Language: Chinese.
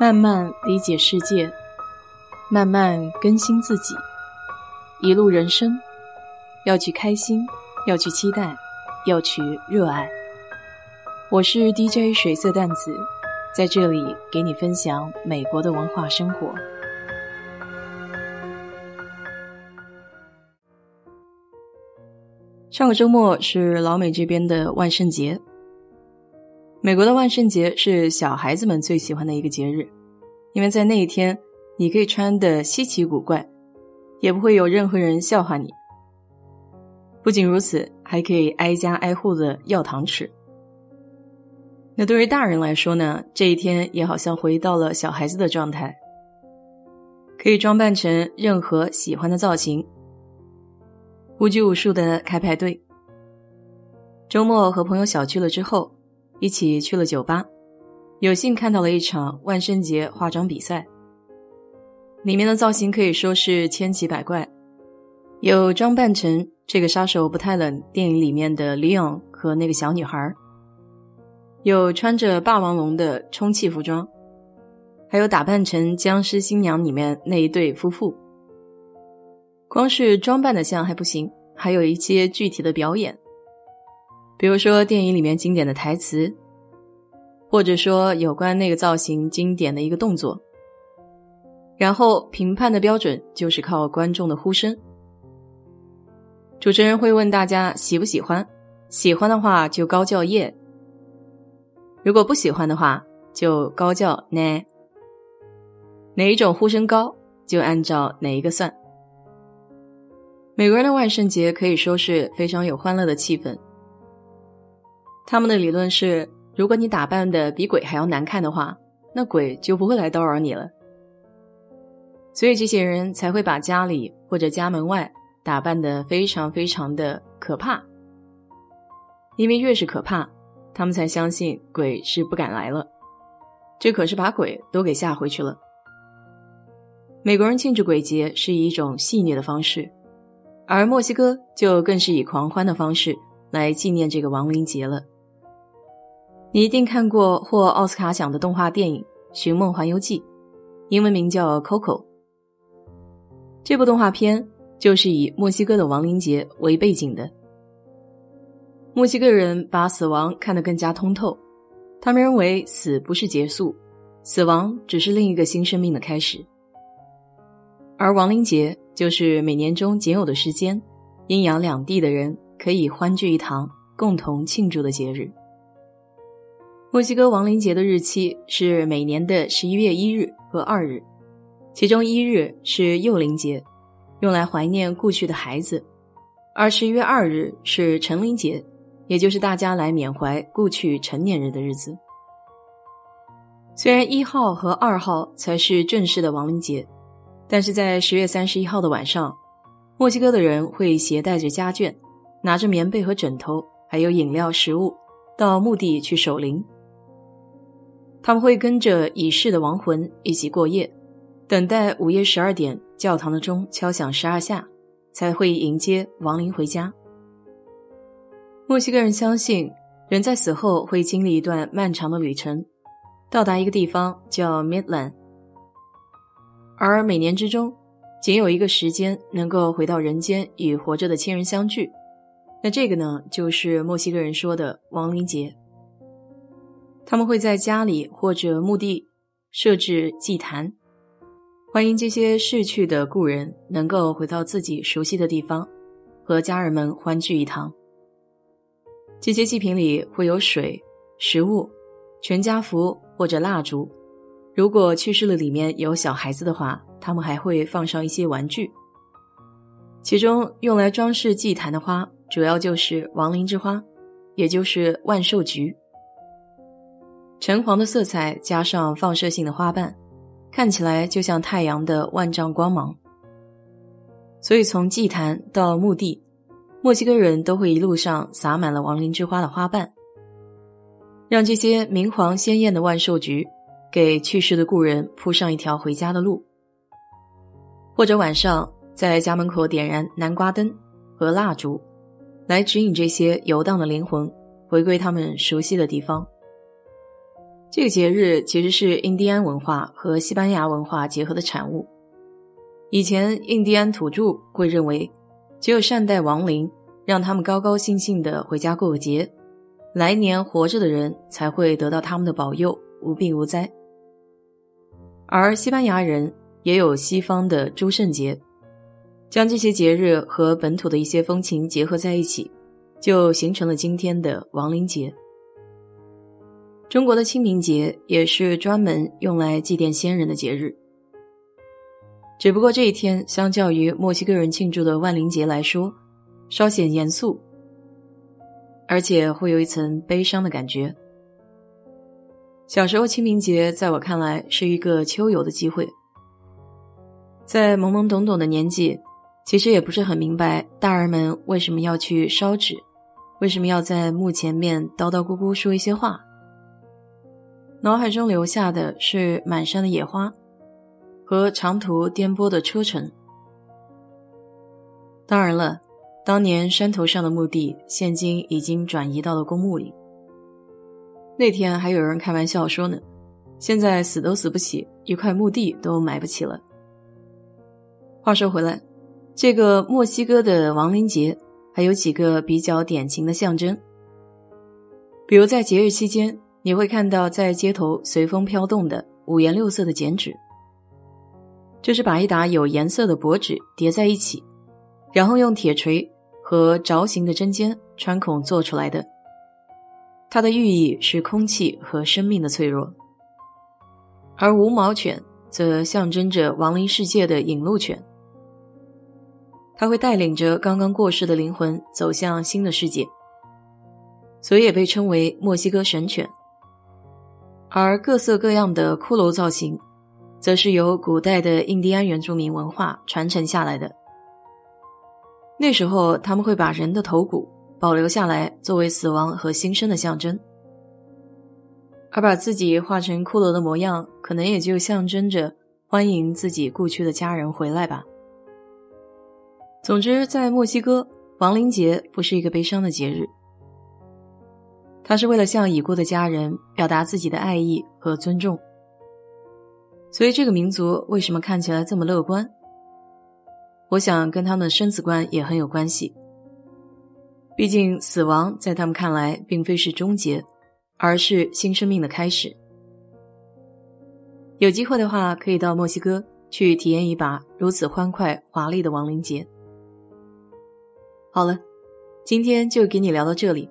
慢慢理解世界，慢慢更新自己。一路人生，要去开心，要去期待，要去热爱。我是 DJ 水色淡子，在这里给你分享美国的文化生活。上个周末是老美这边的万圣节。美国的万圣节是小孩子们最喜欢的一个节日，因为在那一天，你可以穿的稀奇古怪，也不会有任何人笑话你。不仅如此，还可以挨家挨户的要糖吃。那对于大人来说呢，这一天也好像回到了小孩子的状态，可以装扮成任何喜欢的造型，无拘无束的开派对。周末和朋友小聚了之后。一起去了酒吧，有幸看到了一场万圣节化妆比赛。里面的造型可以说是千奇百怪，有装扮成这个杀手不太冷电影里面的 Leon 和那个小女孩，有穿着霸王龙的充气服装，还有打扮成僵尸新娘里面那一对夫妇。光是装扮的像还不行，还有一些具体的表演。比如说电影里面经典的台词，或者说有关那个造型经典的一个动作，然后评判的标准就是靠观众的呼声。主持人会问大家喜不喜欢，喜欢的话就高叫耶，如果不喜欢的话就高叫 n 哪一种呼声高就按照哪一个算。美国人的万圣节可以说是非常有欢乐的气氛。他们的理论是，如果你打扮的比鬼还要难看的话，那鬼就不会来叨扰你了。所以这些人才会把家里或者家门外打扮的非常非常的可怕，因为越是可怕，他们才相信鬼是不敢来了。这可是把鬼都给吓回去了。美国人庆祝鬼节是以一种戏谑的方式，而墨西哥就更是以狂欢的方式来纪念这个亡灵节了。你一定看过获奥斯卡奖的动画电影《寻梦环游记》，英文名叫《Coco》。这部动画片就是以墨西哥的亡灵节为背景的。墨西哥人把死亡看得更加通透，他们认为死不是结束，死亡只是另一个新生命的开始。而亡灵节就是每年中仅有的时间，阴阳两地的人可以欢聚一堂，共同庆祝的节日。墨西哥亡灵节的日期是每年的十一月一日和二日，其中一日是幼灵节，用来怀念故去的孩子；而十一月二日是成灵节，也就是大家来缅怀故去成年人的日子。虽然一号和二号才是正式的亡灵节，但是在十月三十一号的晚上，墨西哥的人会携带着家眷，拿着棉被和枕头，还有饮料、食物，到墓地去守灵。他们会跟着已逝的亡魂一起过夜，等待午夜十二点教堂的钟敲响十二下，才会迎接亡灵回家。墨西哥人相信，人在死后会经历一段漫长的旅程，到达一个地方叫 Midland，而每年之中仅有一个时间能够回到人间与活着的亲人相聚，那这个呢，就是墨西哥人说的亡灵节。他们会在家里或者墓地设置祭坛，欢迎这些逝去的故人能够回到自己熟悉的地方，和家人们欢聚一堂。这些祭品里会有水、食物、全家福或者蜡烛。如果去世了里面有小孩子的话，他们还会放上一些玩具。其中用来装饰祭坛的花，主要就是亡灵之花，也就是万寿菊。橙黄的色彩加上放射性的花瓣，看起来就像太阳的万丈光芒。所以从祭坛到墓地，墨西哥人都会一路上撒满了亡灵之花的花瓣，让这些明黄鲜艳的万寿菊给去世的故人铺上一条回家的路。或者晚上在家门口点燃南瓜灯和蜡烛，来指引这些游荡的灵魂回归他们熟悉的地方。这个节日其实是印第安文化和西班牙文化结合的产物。以前，印第安土著会认为，只有善待亡灵，让他们高高兴兴的回家过个节，来年活着的人才会得到他们的保佑，无病无灾。而西班牙人也有西方的诸圣节，将这些节日和本土的一些风情结合在一起，就形成了今天的亡灵节。中国的清明节也是专门用来祭奠先人的节日。只不过这一天，相较于墨西哥人庆祝的万灵节来说，稍显严肃，而且会有一层悲伤的感觉。小时候，清明节在我看来是一个秋游的机会。在懵懵懂懂的年纪，其实也不是很明白大人们为什么要去烧纸，为什么要在墓前面叨叨咕咕说一些话。脑海中留下的是满山的野花。和长途颠簸的车程。当然了，当年山头上的墓地，现今已经转移到了公墓里。那天还有人开玩笑说呢：“现在死都死不起，一块墓地都买不起了。”话说回来，这个墨西哥的亡灵节还有几个比较典型的象征，比如在节日期间，你会看到在街头随风飘动的五颜六色的剪纸。就是把一沓有颜色的薄纸叠在一起，然后用铁锤和凿形的针尖穿孔做出来的。它的寓意是空气和生命的脆弱。而无毛犬则象征着亡灵世界的引路犬，它会带领着刚刚过世的灵魂走向新的世界，所以也被称为墨西哥神犬。而各色各样的骷髅造型。则是由古代的印第安原住民文化传承下来的。那时候，他们会把人的头骨保留下来，作为死亡和新生的象征，而把自己画成骷髅的模样，可能也就象征着欢迎自己故去的家人回来吧。总之，在墨西哥，亡灵节不是一个悲伤的节日，他是为了向已故的家人表达自己的爱意和尊重。所以，这个民族为什么看起来这么乐观？我想跟他们的生死观也很有关系。毕竟，死亡在他们看来并非是终结，而是新生命的开始。有机会的话，可以到墨西哥去体验一把如此欢快华丽的亡灵节。好了，今天就给你聊到这里。